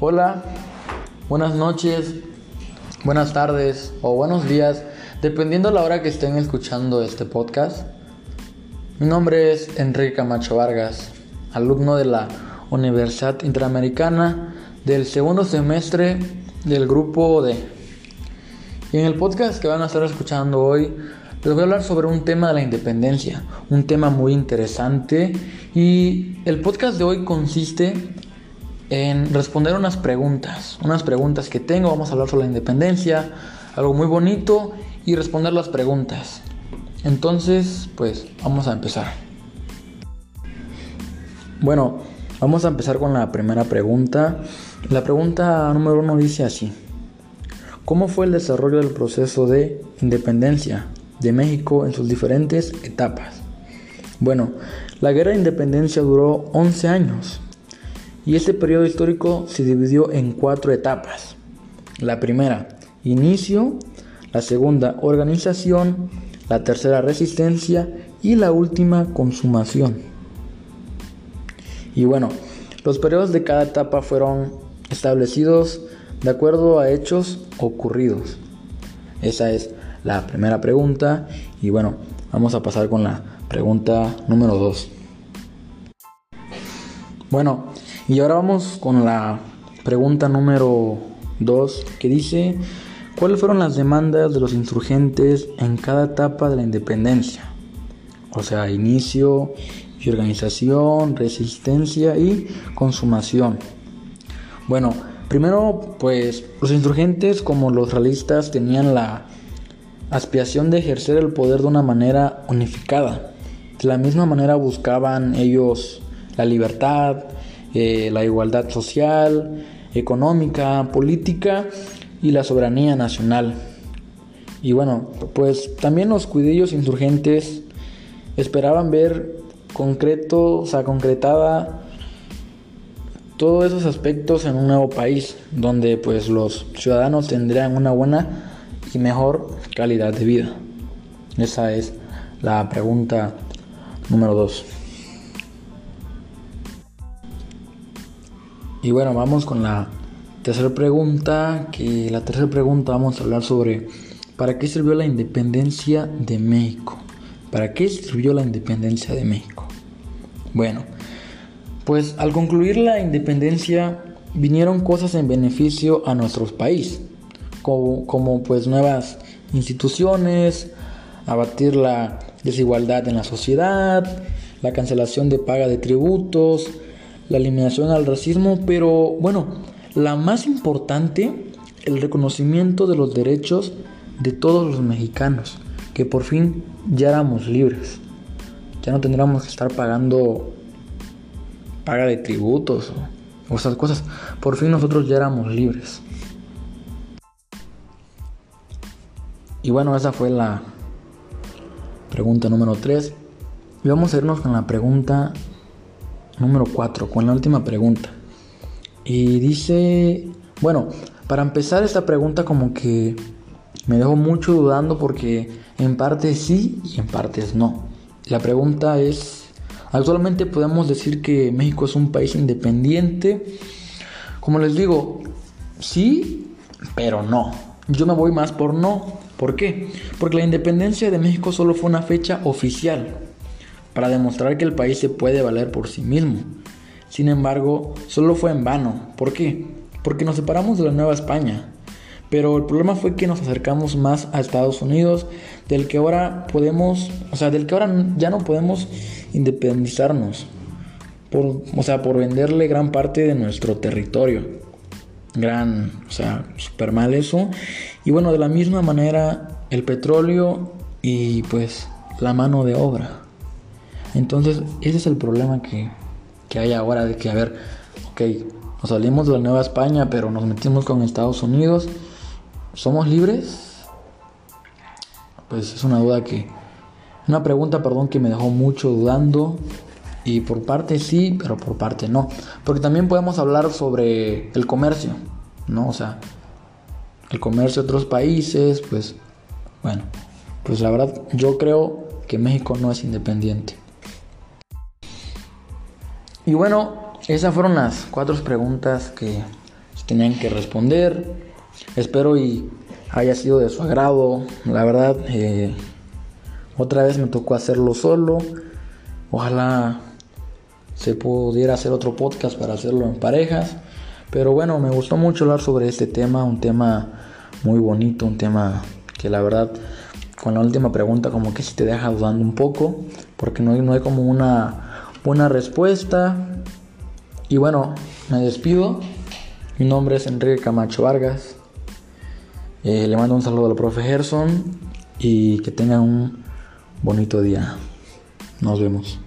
Hola, buenas noches, buenas tardes o buenos días, dependiendo la hora que estén escuchando este podcast. Mi nombre es Enrique Camacho Vargas, alumno de la Universidad Interamericana del segundo semestre del grupo D. Y en el podcast que van a estar escuchando hoy, les voy a hablar sobre un tema de la independencia, un tema muy interesante. Y el podcast de hoy consiste en responder unas preguntas, unas preguntas que tengo. Vamos a hablar sobre la independencia, algo muy bonito, y responder las preguntas. Entonces, pues vamos a empezar. Bueno, vamos a empezar con la primera pregunta. La pregunta número uno dice así. ¿Cómo fue el desarrollo del proceso de independencia de México en sus diferentes etapas? Bueno, la guerra de independencia duró 11 años y este periodo histórico se dividió en cuatro etapas. La primera, inicio, la segunda, organización, la tercera, resistencia y la última, consumación. Y bueno, los periodos de cada etapa fueron establecidos de acuerdo a hechos ocurridos. Esa es la primera pregunta y bueno, vamos a pasar con la pregunta número 2. Bueno, y ahora vamos con la pregunta número 2 que dice, ¿cuáles fueron las demandas de los insurgentes en cada etapa de la independencia? O sea, inicio y organización, resistencia y consumación. Bueno, primero pues los insurgentes como los realistas tenían la aspiración de ejercer el poder de una manera unificada. De la misma manera buscaban ellos la libertad, eh, la igualdad social, económica, política y la soberanía nacional. Y bueno, pues también los cuidillos insurgentes esperaban ver concreto, sea, concretada todos esos aspectos en un nuevo país donde pues los ciudadanos tendrían una buena y mejor calidad de vida. Esa es la pregunta número 2. Y bueno, vamos con la tercera pregunta, que la tercera pregunta vamos a hablar sobre ¿para qué sirvió la independencia de México? ¿Para qué sirvió la independencia de México? Bueno, pues al concluir la independencia vinieron cosas en beneficio a nuestro país, como, como pues nuevas instituciones, abatir la desigualdad en la sociedad, la cancelación de paga de tributos, la eliminación al racismo, pero bueno, la más importante, el reconocimiento de los derechos de todos los mexicanos, que por fin ya éramos libres. Ya no tendríamos que estar pagando paga de tributos o, esas cosas. Por fin nosotros ya éramos libres. Y bueno, esa fue la pregunta número 3. Y vamos a irnos con la pregunta número 4, con la última pregunta. Y dice, bueno, para empezar esta pregunta como que me dejó mucho dudando porque en parte sí y en partes no. La pregunta es, actualmente podemos decir que México es un país independiente. Como les digo, sí, pero no. Yo me voy más por no. ¿Por qué? Porque la independencia de México solo fue una fecha oficial para demostrar que el país se puede valer por sí mismo. Sin embargo, solo fue en vano. ¿Por qué? Porque nos separamos de la Nueva España. Pero el problema fue que nos acercamos más a Estados Unidos, del que ahora podemos, o sea, del que ahora ya no podemos independizarnos. Por, o sea, por venderle gran parte de nuestro territorio. Gran, o sea, súper mal eso. Y bueno, de la misma manera, el petróleo y pues la mano de obra. Entonces, ese es el problema que, hay ahora de que, a ver, ok, nos salimos de la Nueva España, pero nos metimos con Estados Unidos. ¿Somos libres? Pues es una duda que... Una pregunta, perdón, que me dejó mucho dudando. Y por parte sí, pero por parte no. Porque también podemos hablar sobre el comercio, ¿no? O sea, el comercio de otros países, pues, bueno, pues la verdad yo creo que México no es independiente. Y bueno, esas fueron las cuatro preguntas que tenían que responder. Espero y haya sido de su agrado. La verdad, eh, otra vez me tocó hacerlo solo. Ojalá se pudiera hacer otro podcast para hacerlo en parejas. Pero bueno, me gustó mucho hablar sobre este tema, un tema muy bonito, un tema que la verdad con la última pregunta como que si te deja dudando un poco, porque no no hay como una buena respuesta. Y bueno, me despido. Mi nombre es Enrique Camacho Vargas. Eh, le mando un saludo al profe Gerson y que tengan un bonito día. Nos vemos.